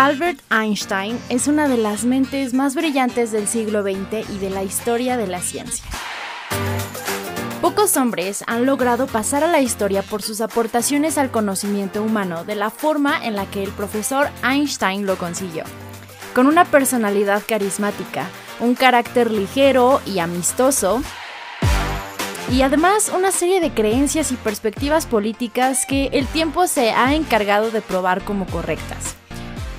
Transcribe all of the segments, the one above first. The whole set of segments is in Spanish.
Albert Einstein es una de las mentes más brillantes del siglo XX y de la historia de la ciencia. Pocos hombres han logrado pasar a la historia por sus aportaciones al conocimiento humano de la forma en la que el profesor Einstein lo consiguió. Con una personalidad carismática, un carácter ligero y amistoso, y además una serie de creencias y perspectivas políticas que el tiempo se ha encargado de probar como correctas.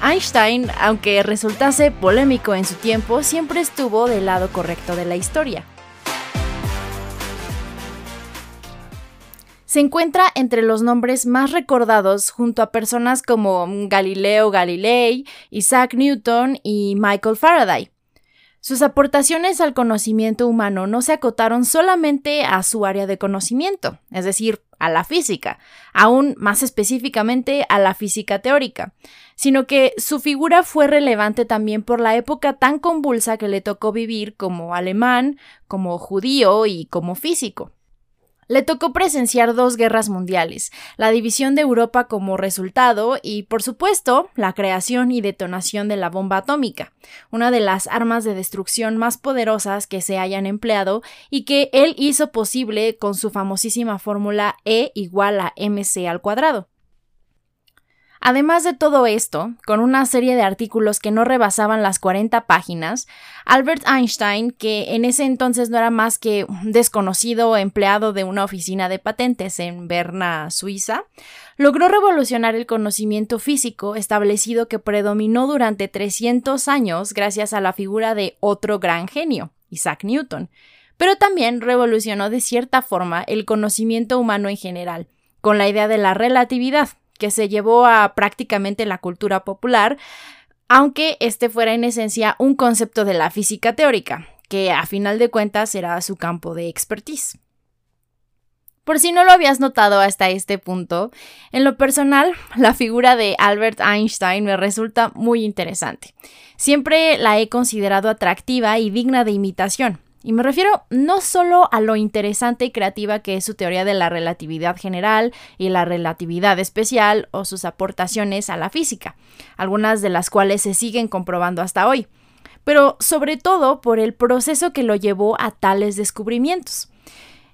Einstein, aunque resultase polémico en su tiempo, siempre estuvo del lado correcto de la historia. Se encuentra entre los nombres más recordados junto a personas como Galileo Galilei, Isaac Newton y Michael Faraday. Sus aportaciones al conocimiento humano no se acotaron solamente a su área de conocimiento, es decir, a la física, aún más específicamente a la física teórica, sino que su figura fue relevante también por la época tan convulsa que le tocó vivir como alemán, como judío y como físico. Le tocó presenciar dos guerras mundiales, la división de Europa como resultado y, por supuesto, la creación y detonación de la bomba atómica, una de las armas de destrucción más poderosas que se hayan empleado y que él hizo posible con su famosísima fórmula E igual a mc al cuadrado. Además de todo esto, con una serie de artículos que no rebasaban las 40 páginas, Albert Einstein, que en ese entonces no era más que un desconocido empleado de una oficina de patentes en Berna, Suiza, logró revolucionar el conocimiento físico establecido que predominó durante 300 años gracias a la figura de otro gran genio, Isaac Newton, pero también revolucionó de cierta forma el conocimiento humano en general, con la idea de la relatividad, que se llevó a prácticamente la cultura popular, aunque este fuera en esencia un concepto de la física teórica, que a final de cuentas era su campo de expertise. Por si no lo habías notado hasta este punto, en lo personal, la figura de Albert Einstein me resulta muy interesante. Siempre la he considerado atractiva y digna de imitación, y me refiero no solo a lo interesante y creativa que es su teoría de la relatividad general y la relatividad especial o sus aportaciones a la física, algunas de las cuales se siguen comprobando hasta hoy, pero sobre todo por el proceso que lo llevó a tales descubrimientos.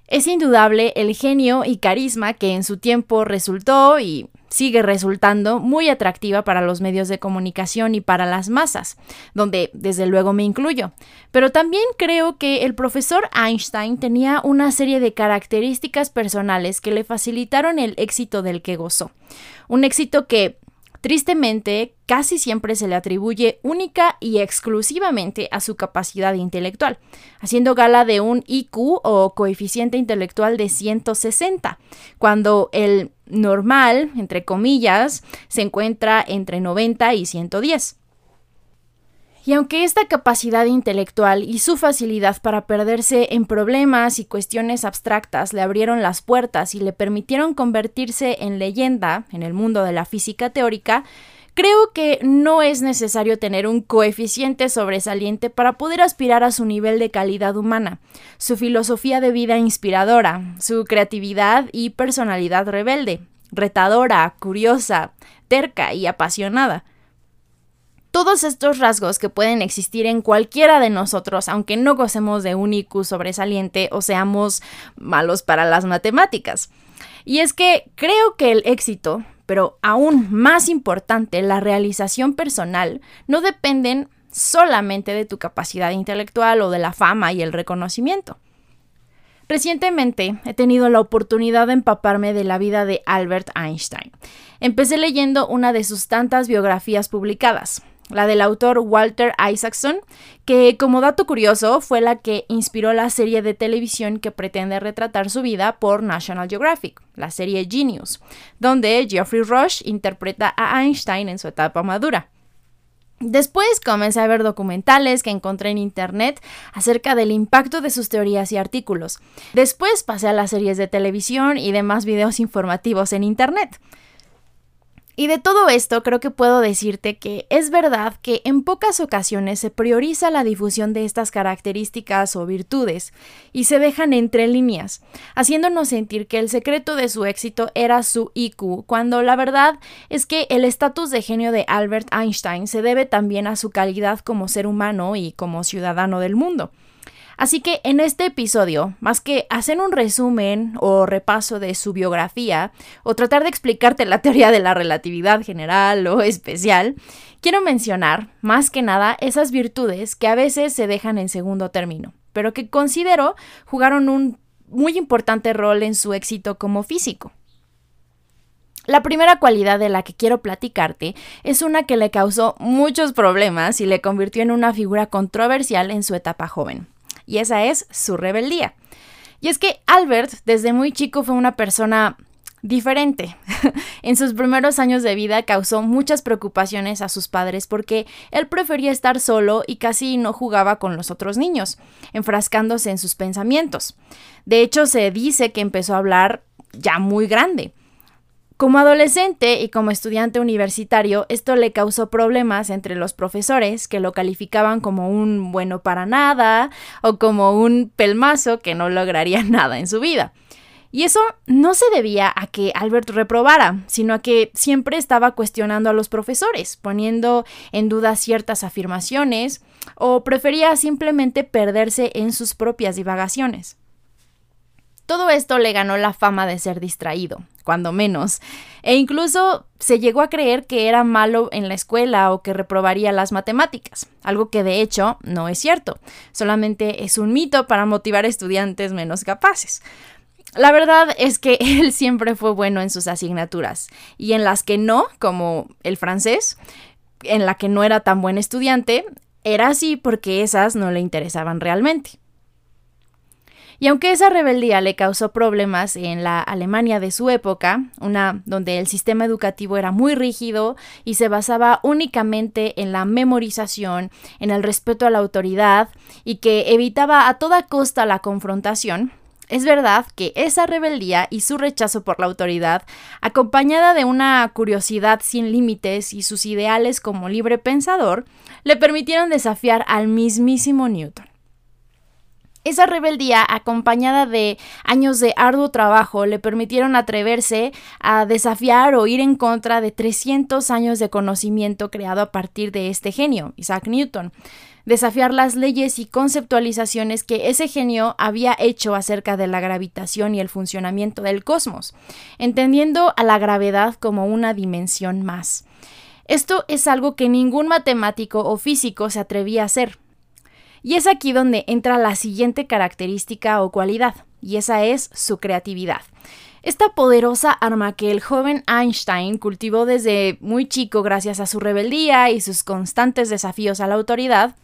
Es indudable el genio y carisma que en su tiempo resultó y sigue resultando muy atractiva para los medios de comunicación y para las masas, donde desde luego me incluyo. Pero también creo que el profesor Einstein tenía una serie de características personales que le facilitaron el éxito del que gozó. Un éxito que Tristemente, casi siempre se le atribuye única y exclusivamente a su capacidad intelectual, haciendo gala de un IQ o coeficiente intelectual de 160, cuando el normal, entre comillas, se encuentra entre 90 y 110. Y aunque esta capacidad intelectual y su facilidad para perderse en problemas y cuestiones abstractas le abrieron las puertas y le permitieron convertirse en leyenda en el mundo de la física teórica, creo que no es necesario tener un coeficiente sobresaliente para poder aspirar a su nivel de calidad humana, su filosofía de vida inspiradora, su creatividad y personalidad rebelde, retadora, curiosa, terca y apasionada. Todos estos rasgos que pueden existir en cualquiera de nosotros, aunque no gocemos de un IQ sobresaliente o seamos malos para las matemáticas. Y es que creo que el éxito, pero aún más importante, la realización personal, no dependen solamente de tu capacidad intelectual o de la fama y el reconocimiento. Recientemente he tenido la oportunidad de empaparme de la vida de Albert Einstein. Empecé leyendo una de sus tantas biografías publicadas, la del autor Walter Isaacson, que como dato curioso fue la que inspiró la serie de televisión que pretende retratar su vida por National Geographic, la serie Genius, donde Geoffrey Rush interpreta a Einstein en su etapa madura. Después comencé a ver documentales que encontré en internet acerca del impacto de sus teorías y artículos. Después pasé a las series de televisión y demás videos informativos en internet. Y de todo esto creo que puedo decirte que es verdad que en pocas ocasiones se prioriza la difusión de estas características o virtudes y se dejan entre líneas, haciéndonos sentir que el secreto de su éxito era su IQ, cuando la verdad es que el estatus de genio de Albert Einstein se debe también a su calidad como ser humano y como ciudadano del mundo. Así que en este episodio, más que hacer un resumen o repaso de su biografía o tratar de explicarte la teoría de la relatividad general o especial, quiero mencionar, más que nada, esas virtudes que a veces se dejan en segundo término, pero que considero jugaron un muy importante rol en su éxito como físico. La primera cualidad de la que quiero platicarte es una que le causó muchos problemas y le convirtió en una figura controversial en su etapa joven y esa es su rebeldía. Y es que Albert desde muy chico fue una persona diferente. en sus primeros años de vida causó muchas preocupaciones a sus padres porque él prefería estar solo y casi no jugaba con los otros niños, enfrascándose en sus pensamientos. De hecho, se dice que empezó a hablar ya muy grande. Como adolescente y como estudiante universitario, esto le causó problemas entre los profesores que lo calificaban como un bueno para nada o como un pelmazo que no lograría nada en su vida. Y eso no se debía a que Albert reprobara, sino a que siempre estaba cuestionando a los profesores, poniendo en duda ciertas afirmaciones o prefería simplemente perderse en sus propias divagaciones. Todo esto le ganó la fama de ser distraído, cuando menos, e incluso se llegó a creer que era malo en la escuela o que reprobaría las matemáticas, algo que de hecho no es cierto, solamente es un mito para motivar a estudiantes menos capaces. La verdad es que él siempre fue bueno en sus asignaturas, y en las que no, como el francés, en la que no era tan buen estudiante, era así porque esas no le interesaban realmente. Y aunque esa rebeldía le causó problemas en la Alemania de su época, una donde el sistema educativo era muy rígido y se basaba únicamente en la memorización, en el respeto a la autoridad y que evitaba a toda costa la confrontación, es verdad que esa rebeldía y su rechazo por la autoridad, acompañada de una curiosidad sin límites y sus ideales como libre pensador, le permitieron desafiar al mismísimo Newton. Esa rebeldía, acompañada de años de arduo trabajo, le permitieron atreverse a desafiar o ir en contra de 300 años de conocimiento creado a partir de este genio, Isaac Newton. Desafiar las leyes y conceptualizaciones que ese genio había hecho acerca de la gravitación y el funcionamiento del cosmos, entendiendo a la gravedad como una dimensión más. Esto es algo que ningún matemático o físico se atrevía a hacer. Y es aquí donde entra la siguiente característica o cualidad, y esa es su creatividad. Esta poderosa arma que el joven Einstein cultivó desde muy chico gracias a su rebeldía y sus constantes desafíos a la autoridad,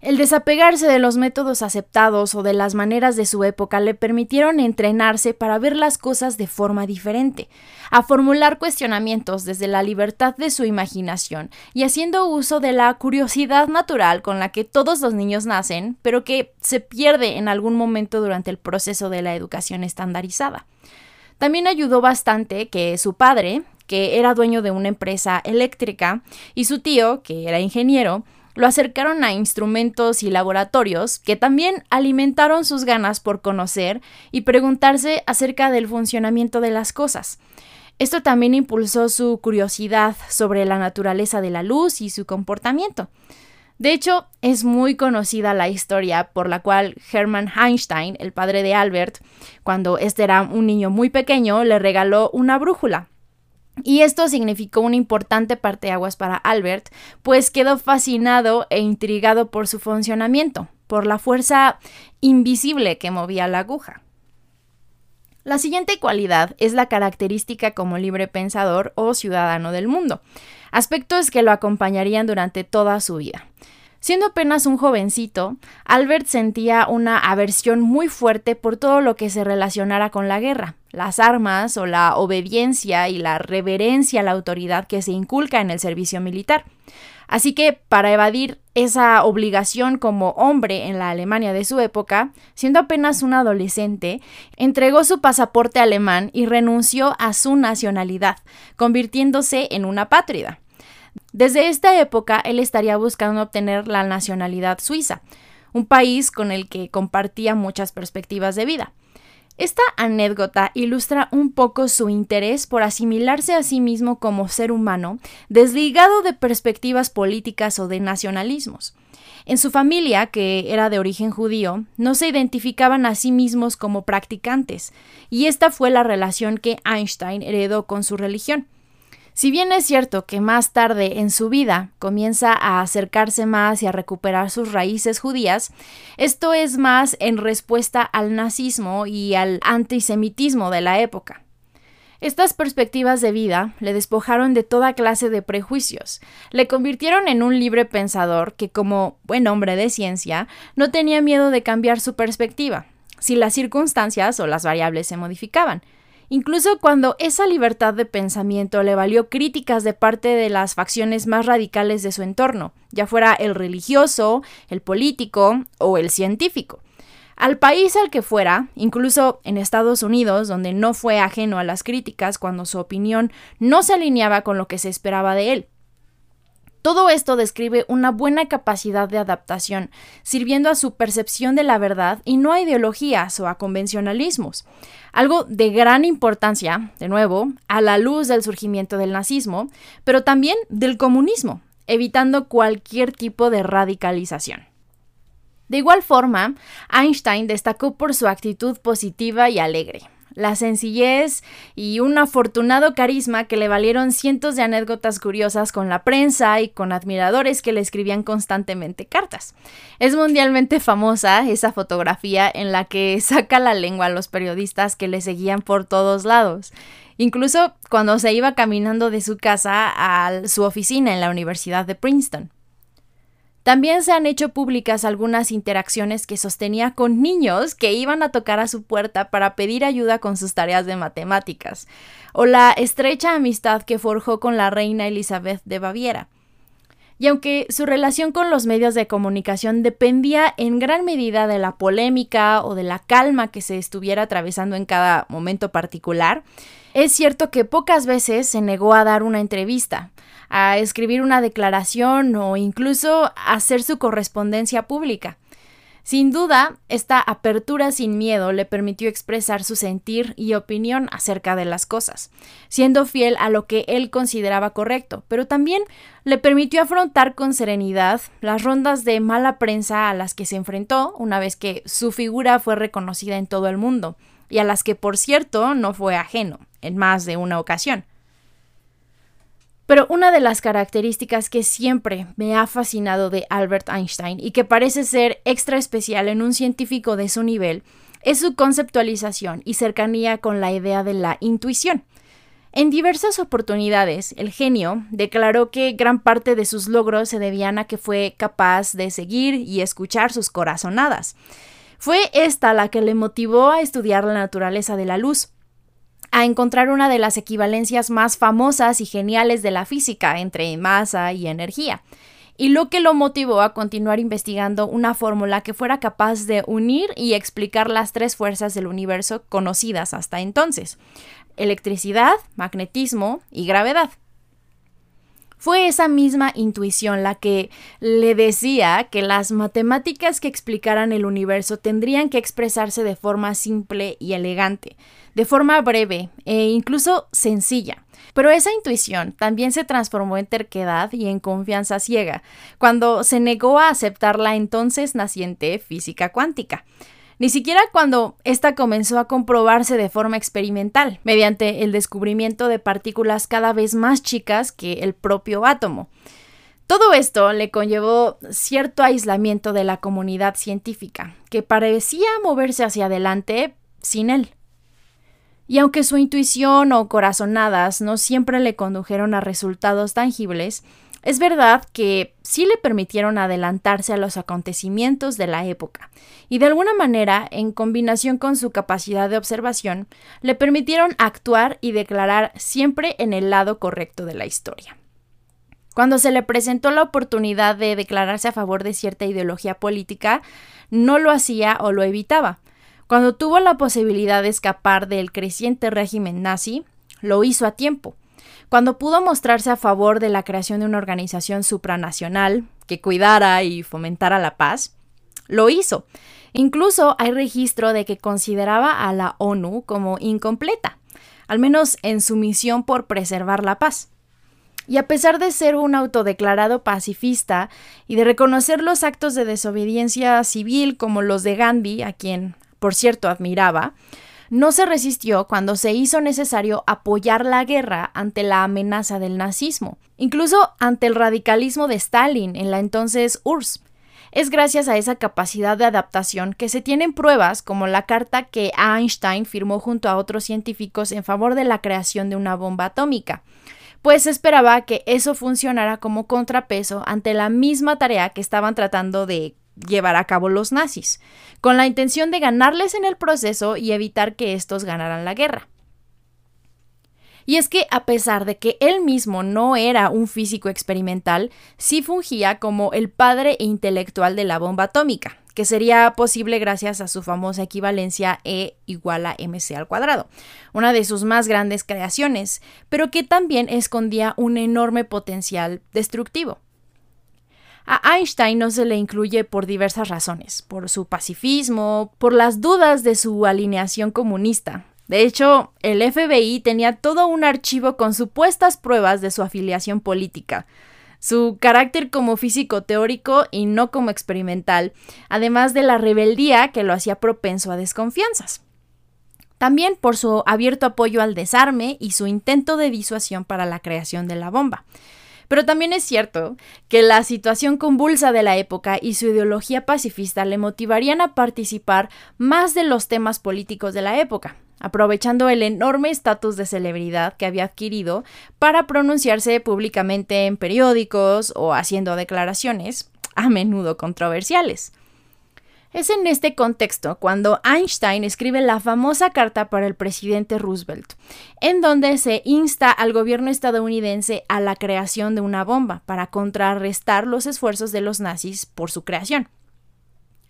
el desapegarse de los métodos aceptados o de las maneras de su época le permitieron entrenarse para ver las cosas de forma diferente, a formular cuestionamientos desde la libertad de su imaginación y haciendo uso de la curiosidad natural con la que todos los niños nacen, pero que se pierde en algún momento durante el proceso de la educación estandarizada. También ayudó bastante que su padre, que era dueño de una empresa eléctrica, y su tío, que era ingeniero, lo acercaron a instrumentos y laboratorios que también alimentaron sus ganas por conocer y preguntarse acerca del funcionamiento de las cosas. Esto también impulsó su curiosidad sobre la naturaleza de la luz y su comportamiento. De hecho, es muy conocida la historia por la cual Hermann Einstein, el padre de Albert, cuando este era un niño muy pequeño, le regaló una brújula. Y esto significó una importante parteaguas para Albert, pues quedó fascinado e intrigado por su funcionamiento, por la fuerza invisible que movía la aguja. La siguiente cualidad es la característica como libre pensador o ciudadano del mundo, aspectos que lo acompañarían durante toda su vida. Siendo apenas un jovencito, Albert sentía una aversión muy fuerte por todo lo que se relacionara con la guerra, las armas o la obediencia y la reverencia a la autoridad que se inculca en el servicio militar. Así que, para evadir esa obligación como hombre en la Alemania de su época, siendo apenas un adolescente, entregó su pasaporte alemán y renunció a su nacionalidad, convirtiéndose en una pátrida. Desde esta época, él estaría buscando obtener la nacionalidad suiza, un país con el que compartía muchas perspectivas de vida. Esta anécdota ilustra un poco su interés por asimilarse a sí mismo como ser humano, desligado de perspectivas políticas o de nacionalismos. En su familia, que era de origen judío, no se identificaban a sí mismos como practicantes, y esta fue la relación que Einstein heredó con su religión. Si bien es cierto que más tarde en su vida comienza a acercarse más y a recuperar sus raíces judías, esto es más en respuesta al nazismo y al antisemitismo de la época. Estas perspectivas de vida le despojaron de toda clase de prejuicios, le convirtieron en un libre pensador que, como buen hombre de ciencia, no tenía miedo de cambiar su perspectiva, si las circunstancias o las variables se modificaban, incluso cuando esa libertad de pensamiento le valió críticas de parte de las facciones más radicales de su entorno, ya fuera el religioso, el político o el científico. Al país al que fuera, incluso en Estados Unidos, donde no fue ajeno a las críticas cuando su opinión no se alineaba con lo que se esperaba de él. Todo esto describe una buena capacidad de adaptación, sirviendo a su percepción de la verdad y no a ideologías o a convencionalismos. Algo de gran importancia, de nuevo, a la luz del surgimiento del nazismo, pero también del comunismo, evitando cualquier tipo de radicalización. De igual forma, Einstein destacó por su actitud positiva y alegre la sencillez y un afortunado carisma que le valieron cientos de anécdotas curiosas con la prensa y con admiradores que le escribían constantemente cartas. Es mundialmente famosa esa fotografía en la que saca la lengua a los periodistas que le seguían por todos lados. Incluso cuando se iba caminando de su casa a su oficina en la Universidad de Princeton. También se han hecho públicas algunas interacciones que sostenía con niños que iban a tocar a su puerta para pedir ayuda con sus tareas de matemáticas, o la estrecha amistad que forjó con la reina Elizabeth de Baviera. Y aunque su relación con los medios de comunicación dependía en gran medida de la polémica o de la calma que se estuviera atravesando en cada momento particular, es cierto que pocas veces se negó a dar una entrevista, a escribir una declaración o incluso hacer su correspondencia pública. Sin duda, esta apertura sin miedo le permitió expresar su sentir y opinión acerca de las cosas, siendo fiel a lo que él consideraba correcto, pero también le permitió afrontar con serenidad las rondas de mala prensa a las que se enfrentó una vez que su figura fue reconocida en todo el mundo, y a las que, por cierto, no fue ajeno, en más de una ocasión. Pero una de las características que siempre me ha fascinado de Albert Einstein y que parece ser extra especial en un científico de su nivel es su conceptualización y cercanía con la idea de la intuición. En diversas oportunidades, el genio declaró que gran parte de sus logros se debían a que fue capaz de seguir y escuchar sus corazonadas. Fue esta la que le motivó a estudiar la naturaleza de la luz, a encontrar una de las equivalencias más famosas y geniales de la física entre masa y energía, y lo que lo motivó a continuar investigando una fórmula que fuera capaz de unir y explicar las tres fuerzas del universo conocidas hasta entonces, electricidad, magnetismo y gravedad. Fue esa misma intuición la que le decía que las matemáticas que explicaran el universo tendrían que expresarse de forma simple y elegante, de forma breve e incluso sencilla. Pero esa intuición también se transformó en terquedad y en confianza ciega, cuando se negó a aceptar la entonces naciente física cuántica ni siquiera cuando ésta comenzó a comprobarse de forma experimental, mediante el descubrimiento de partículas cada vez más chicas que el propio átomo. Todo esto le conllevó cierto aislamiento de la comunidad científica, que parecía moverse hacia adelante sin él. Y aunque su intuición o corazonadas no siempre le condujeron a resultados tangibles, Es verdad que sí le permitieron adelantarse a los acontecimientos de la época, y de alguna manera, en combinación con su capacidad de observación, le permitieron actuar y declarar siempre en el lado correcto de la historia. Cuando se le presentó la oportunidad de declararse a favor de cierta ideología política, no lo hacía o lo evitaba. Cuando tuvo la posibilidad de escapar del creciente régimen nazi, lo hizo a tiempo. Cuando pudo mostrarse a favor de la creación de una organización supranacional que cuidara y fomentara la paz, lo hizo. Incluso hay registro de que consideraba a la ONU como incompleta, al menos en su misión por preservar la paz. Y a pesar de ser un autodeclarado pacifista y de reconocer los actos de desobediencia civil como los de Gandhi, a quien, por cierto, admiraba, no se resistió cuando se hizo necesario apoyar la guerra ante la amenaza del nazismo, incluso ante el radicalismo de Stalin en la entonces URSS. Es gracias a esa capacidad de adaptación que se tienen pruebas como la carta que Einstein firmó junto a otros científicos en favor de la creación de una bomba atómica, pues esperaba que eso funcionara como contrapeso ante la misma tarea que estaban tratando de llevar a cabo los nazis, con la intención de ganarles en el proceso y evitar que estos ganaran la guerra. Y es que a pesar de que él mismo no era un físico experimental, sí fungía como el padre intelectual de la bomba atómica, que sería posible gracias a su famosa equivalencia E igual a mc al cuadrado, una de sus más grandes creaciones, pero que también escondía un enorme potencial destructivo. A Einstein no se le incluye por diversas razones, por su pacifismo, por las dudas de su alineación comunista. De hecho, el FBI tenía todo un archivo con supuestas pruebas de su afiliación política, su carácter como físico teórico y no como experimental, además de la rebeldía que lo hacía propenso a desconfianzas. También por su abierto apoyo al desarme y su intento de disuasión para la creación de la bomba. Pero también es cierto que la situación convulsa de la época y su ideología pacifista le motivarían a participar más de los temas políticos de la época, aprovechando el enorme estatus de celebridad que había adquirido para pronunciarse públicamente en periódicos o haciendo declaraciones, a menudo controversiales. Es en este contexto cuando Einstein escribe la famosa carta para el presidente Roosevelt, en donde se insta al gobierno estadounidense a la creación de una bomba para contrarrestar los esfuerzos de los nazis por su creación.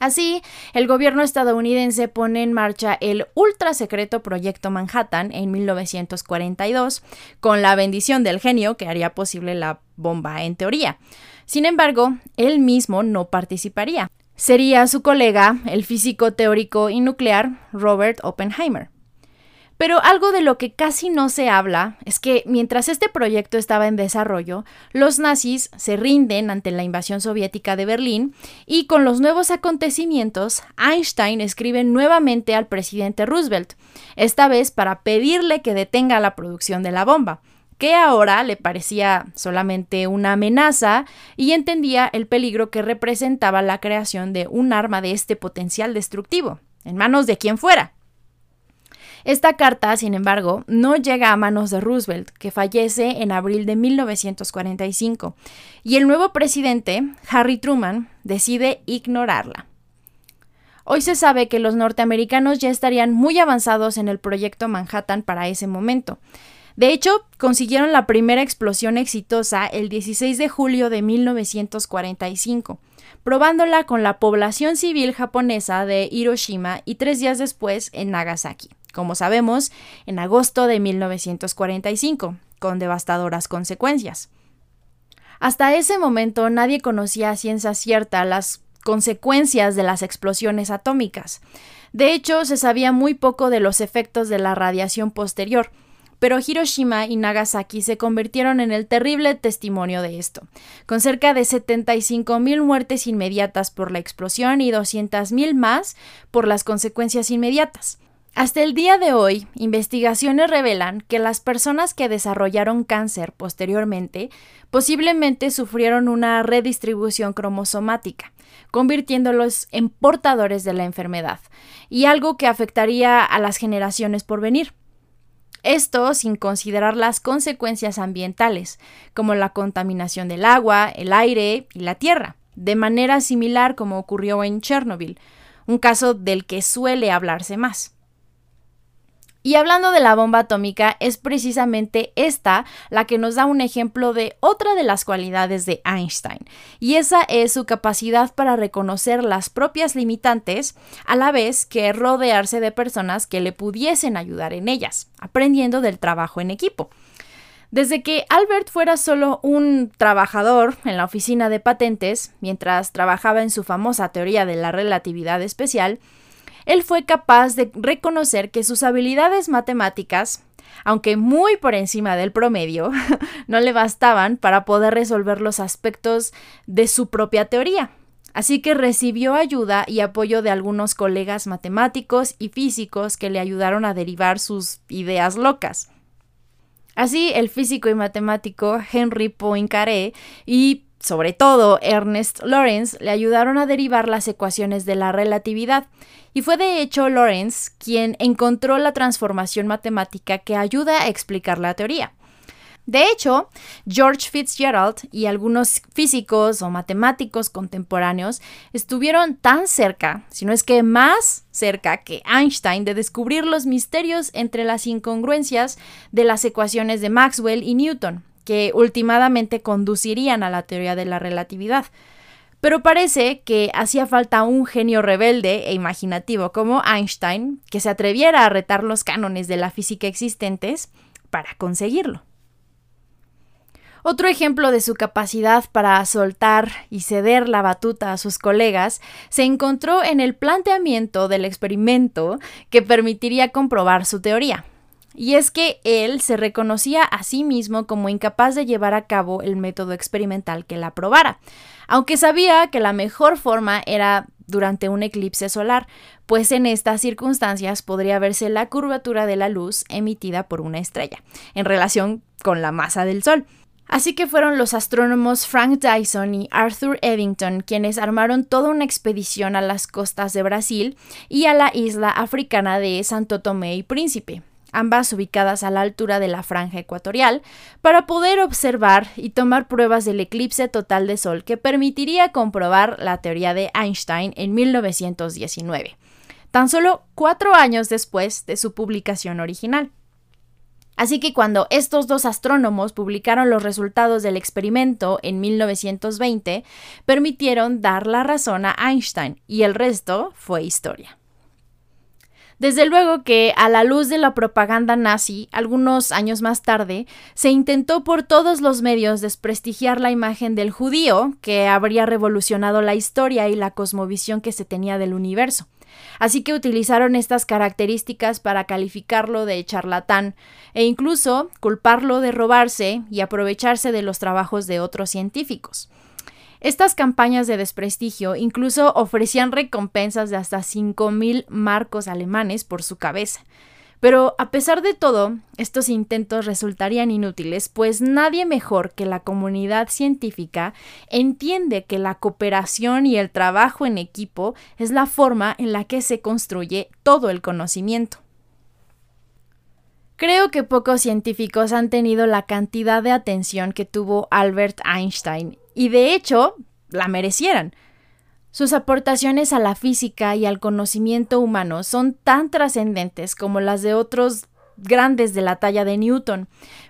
Así, el gobierno estadounidense pone en marcha el ultra secreto Proyecto Manhattan en 1942, con la bendición del genio que haría posible la bomba en teoría. Sin embargo, él mismo no participaría sería su colega, el físico teórico y nuclear Robert Oppenheimer. Pero algo de lo que casi no se habla es que mientras este proyecto estaba en desarrollo, los nazis se rinden ante la invasión soviética de Berlín y con los nuevos acontecimientos, Einstein escribe nuevamente al presidente Roosevelt, esta vez para pedirle que detenga la producción de la bomba que ahora le parecía solamente una amenaza y entendía el peligro que representaba la creación de un arma de este potencial destructivo, en manos de quien fuera. Esta carta, sin embargo, no llega a manos de Roosevelt, que fallece en abril de 1945, y el nuevo presidente, Harry Truman, decide ignorarla. Hoy se sabe que los norteamericanos ya estarían muy avanzados en el proyecto Manhattan para ese momento, de hecho, consiguieron la primera explosión exitosa el 16 de julio de 1945, probándola con la población civil japonesa de Hiroshima y tres días después en Nagasaki, como sabemos, en agosto de 1945, con devastadoras consecuencias. Hasta ese momento nadie conocía a ciencia cierta las consecuencias de las explosiones atómicas. De hecho, se sabía muy poco de los efectos de la radiación posterior, pero Hiroshima y Nagasaki se convirtieron en el terrible testimonio de esto, con cerca de 75.000 muertes inmediatas por la explosión y 200.000 más por las consecuencias inmediatas. Hasta el día de hoy, investigaciones revelan que las personas que desarrollaron cáncer posteriormente posiblemente sufrieron una redistribución cromosomática, convirtiéndolos en portadores de la enfermedad, y algo que afectaría a las generaciones por venir. Esto sin considerar las consecuencias ambientales, como la contaminación del agua, el aire y la tierra, de manera similar como ocurrió en Chernobyl, un caso del que suele hablarse más. Y hablando de la bomba atómica, es precisamente esta la que nos da un ejemplo de otra de las cualidades de Einstein, y esa es su capacidad para reconocer las propias limitantes, a la vez que rodearse de personas que le pudiesen ayudar en ellas, aprendiendo del trabajo en equipo. Desde que Albert fuera solo un trabajador en la oficina de patentes, mientras trabajaba en su famosa teoría de la relatividad especial, él fue capaz de reconocer que sus habilidades matemáticas, aunque muy por encima del promedio, no le bastaban para poder resolver los aspectos de su propia teoría. Así que recibió ayuda y apoyo de algunos colegas matemáticos y físicos que le ayudaron a derivar sus ideas locas. Así, el físico y matemático Henry Poincaré y sobre todo Ernest Lawrence, le ayudaron a derivar las ecuaciones de la relatividad, y fue de hecho Lawrence quien encontró la transformación matemática que ayuda a explicar la teoría. De hecho, George Fitzgerald y algunos físicos o matemáticos contemporáneos estuvieron tan cerca, si no es que más cerca que Einstein, de descubrir los misterios entre las incongruencias de las ecuaciones de Maxwell y Newton, que últimamente conducirían a la teoría de la relatividad. Pero parece que hacía falta un genio rebelde e imaginativo como Einstein que se atreviera a retar los cánones de la física existentes para conseguirlo. Otro ejemplo de su capacidad para soltar y ceder la batuta a sus colegas se encontró en el planteamiento del experimento que permitiría comprobar su teoría. Y es que él se reconocía a sí mismo como incapaz de llevar a cabo el método experimental que la probara, aunque sabía que la mejor forma era durante un eclipse solar, pues en estas circunstancias podría verse la curvatura de la luz emitida por una estrella, en relación con la masa del Sol. Así que fueron los astrónomos Frank Dyson y Arthur Eddington quienes armaron toda una expedición a las costas de Brasil y a la isla africana de Santo Tomé y Príncipe, ambas ubicadas a la altura de la franja ecuatorial, para poder observar y tomar pruebas del eclipse total de Sol que permitiría comprobar la teoría de Einstein en 1919, tan solo cuatro años después de su publicación original. Así que cuando estos dos astrónomos publicaron los resultados del experimento en 1920, permitieron dar la razón a Einstein y el resto fue historia. Desde luego que, a la luz de la propaganda nazi, algunos años más tarde, se intentó por todos los medios desprestigiar la imagen del judío, que habría revolucionado la historia y la cosmovisión que se tenía del universo. Así que utilizaron estas características para calificarlo de charlatán e incluso culparlo de robarse y aprovecharse de los trabajos de otros científicos. Estas campañas de desprestigio incluso ofrecían recompensas de hasta 5.000 marcos alemanes por su cabeza. Pero a pesar de todo, estos intentos resultarían inútiles, pues nadie mejor que la comunidad científica entiende que la cooperación y el trabajo en equipo es la forma en la que se construye todo el conocimiento. Creo que pocos científicos han tenido la cantidad de atención que tuvo Albert Einstein y de hecho la merecieran. Sus aportaciones a la física y al conocimiento humano son tan trascendentes como las de otros grandes de la talla de Newton,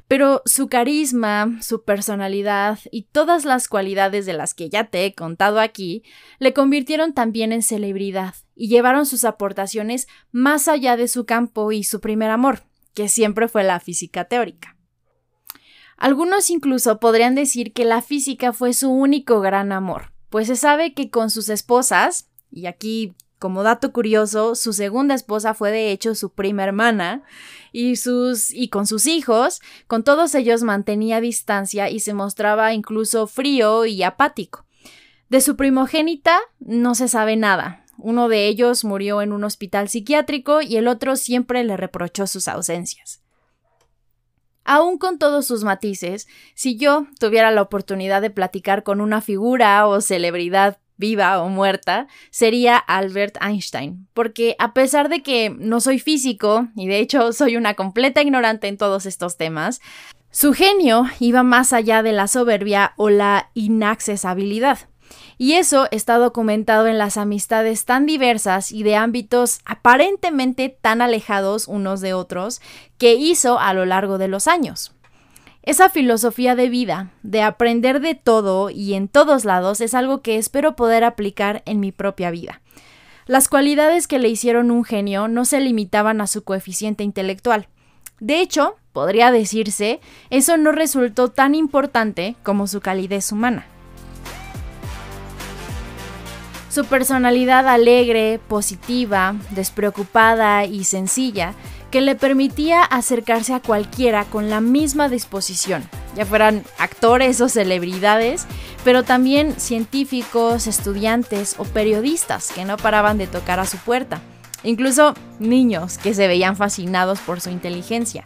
pero su carisma, su personalidad y todas las cualidades de las que ya te he contado aquí le convirtieron también en celebridad y llevaron sus aportaciones más allá de su campo y su primer amor, que siempre fue la física teórica. Algunos incluso podrían decir que la física fue su único gran amor, pues se sabe que con sus esposas, y aquí como dato curioso, su segunda esposa fue de hecho su prima hermana, y, sus, y con sus hijos, con todos ellos mantenía distancia y se mostraba incluso frío y apático. De su primogénita no se sabe nada. Uno de ellos murió en un hospital psiquiátrico y el otro siempre le reprochó sus ausencias. Aún con todos sus matices, si yo tuviera la oportunidad de platicar con una figura o celebridad viva o muerta, sería Albert Einstein, porque a pesar de que no soy físico, y de hecho soy una completa ignorante en todos estos temas, su genio iba más allá de la soberbia o la inaccesibilidad. Y eso está documentado en las amistades tan diversas y de ámbitos aparentemente tan alejados unos de otros que hizo a lo largo de los años. Esa filosofía de vida, de aprender de todo y en todos lados, es algo que espero poder aplicar en mi propia vida. Las cualidades que le hicieron un genio no se limitaban a su coeficiente intelectual. De hecho, podría decirse, eso no resultó tan importante como su calidez humana. Su personalidad alegre, positiva, despreocupada y sencilla, que le permitía acercarse a cualquiera con la misma disposición, ya fueran actores o celebridades, pero también científicos, estudiantes o periodistas que no paraban de tocar a su puerta, incluso niños que se veían fascinados por su inteligencia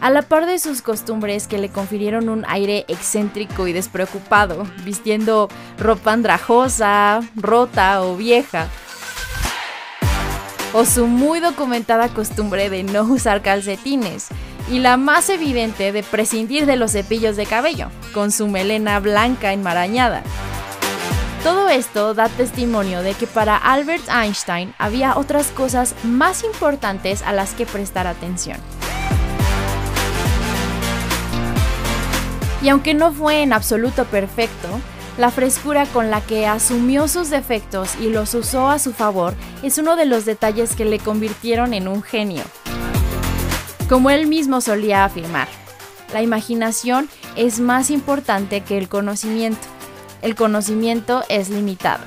a la par de sus costumbres que le confirieron un aire excéntrico y despreocupado, vistiendo ropa andrajosa, rota o vieja, o su muy documentada costumbre de no usar calcetines, y la más evidente de prescindir de los cepillos de cabello, con su melena blanca enmarañada. Todo esto da testimonio de que para Albert Einstein había otras cosas más importantes a las que prestar atención. Y aunque no fue en absoluto perfecto, la frescura con la que asumió sus defectos y los usó a su favor es uno de los detalles que le convirtieron en un genio. Como él mismo solía afirmar, la imaginación es más importante que el conocimiento. El conocimiento es limitado.